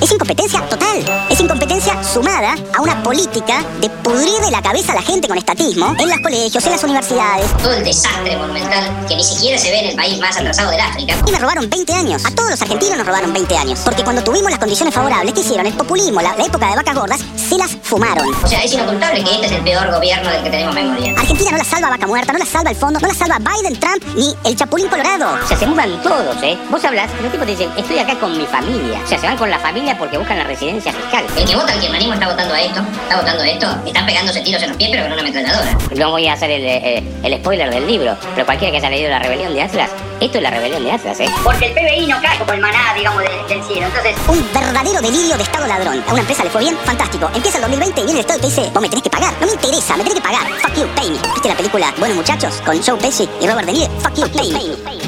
Es incompetencia total. Sumada a una política de pudrir de la cabeza a la gente con estatismo en los colegios, en las universidades. Todo el desastre monumental que ni siquiera se ve en el país más atrasado del África. Y me robaron 20 años. A todos los argentinos nos robaron 20 años. Porque cuando tuvimos las condiciones favorables, ¿qué hicieron? El populismo, la, la época de vacas gordas, se las fumaron. O sea, es inocultable que este es el peor gobierno del que tenemos memoria. Argentina no la salva Vaca Muerta, no la salva el fondo, no la salva Biden, Trump, ni el Chapulín Colorado. O sea, se mudan todos, ¿eh? Vos hablas, los tipos te dicen, estoy acá con mi familia. O sea, se van con la familia porque buscan la residencia fiscal. El que vota al kirchnerismo está votando a esto, está votando esto, están pegándose tiros en los pies pero con una ametralladora. No voy a hacer el, eh, el spoiler del libro, pero cualquiera que haya leído La Rebelión de Atlas, esto es La Rebelión de Atlas, ¿eh? Porque el PBI no cae como el maná, digamos, de- del cielo. Entonces, Un verdadero delirio de Estado ladrón. A una empresa le fue bien, fantástico. Empieza el 2020 y viene el Estado y te dice, vos me tenés que pagar. No me interesa, me tenés que pagar. Fuck you, pay me. ¿Viste la película Buenos Muchachos? Con Joe Pesci y Robert De Niro. Fuck you, pay me.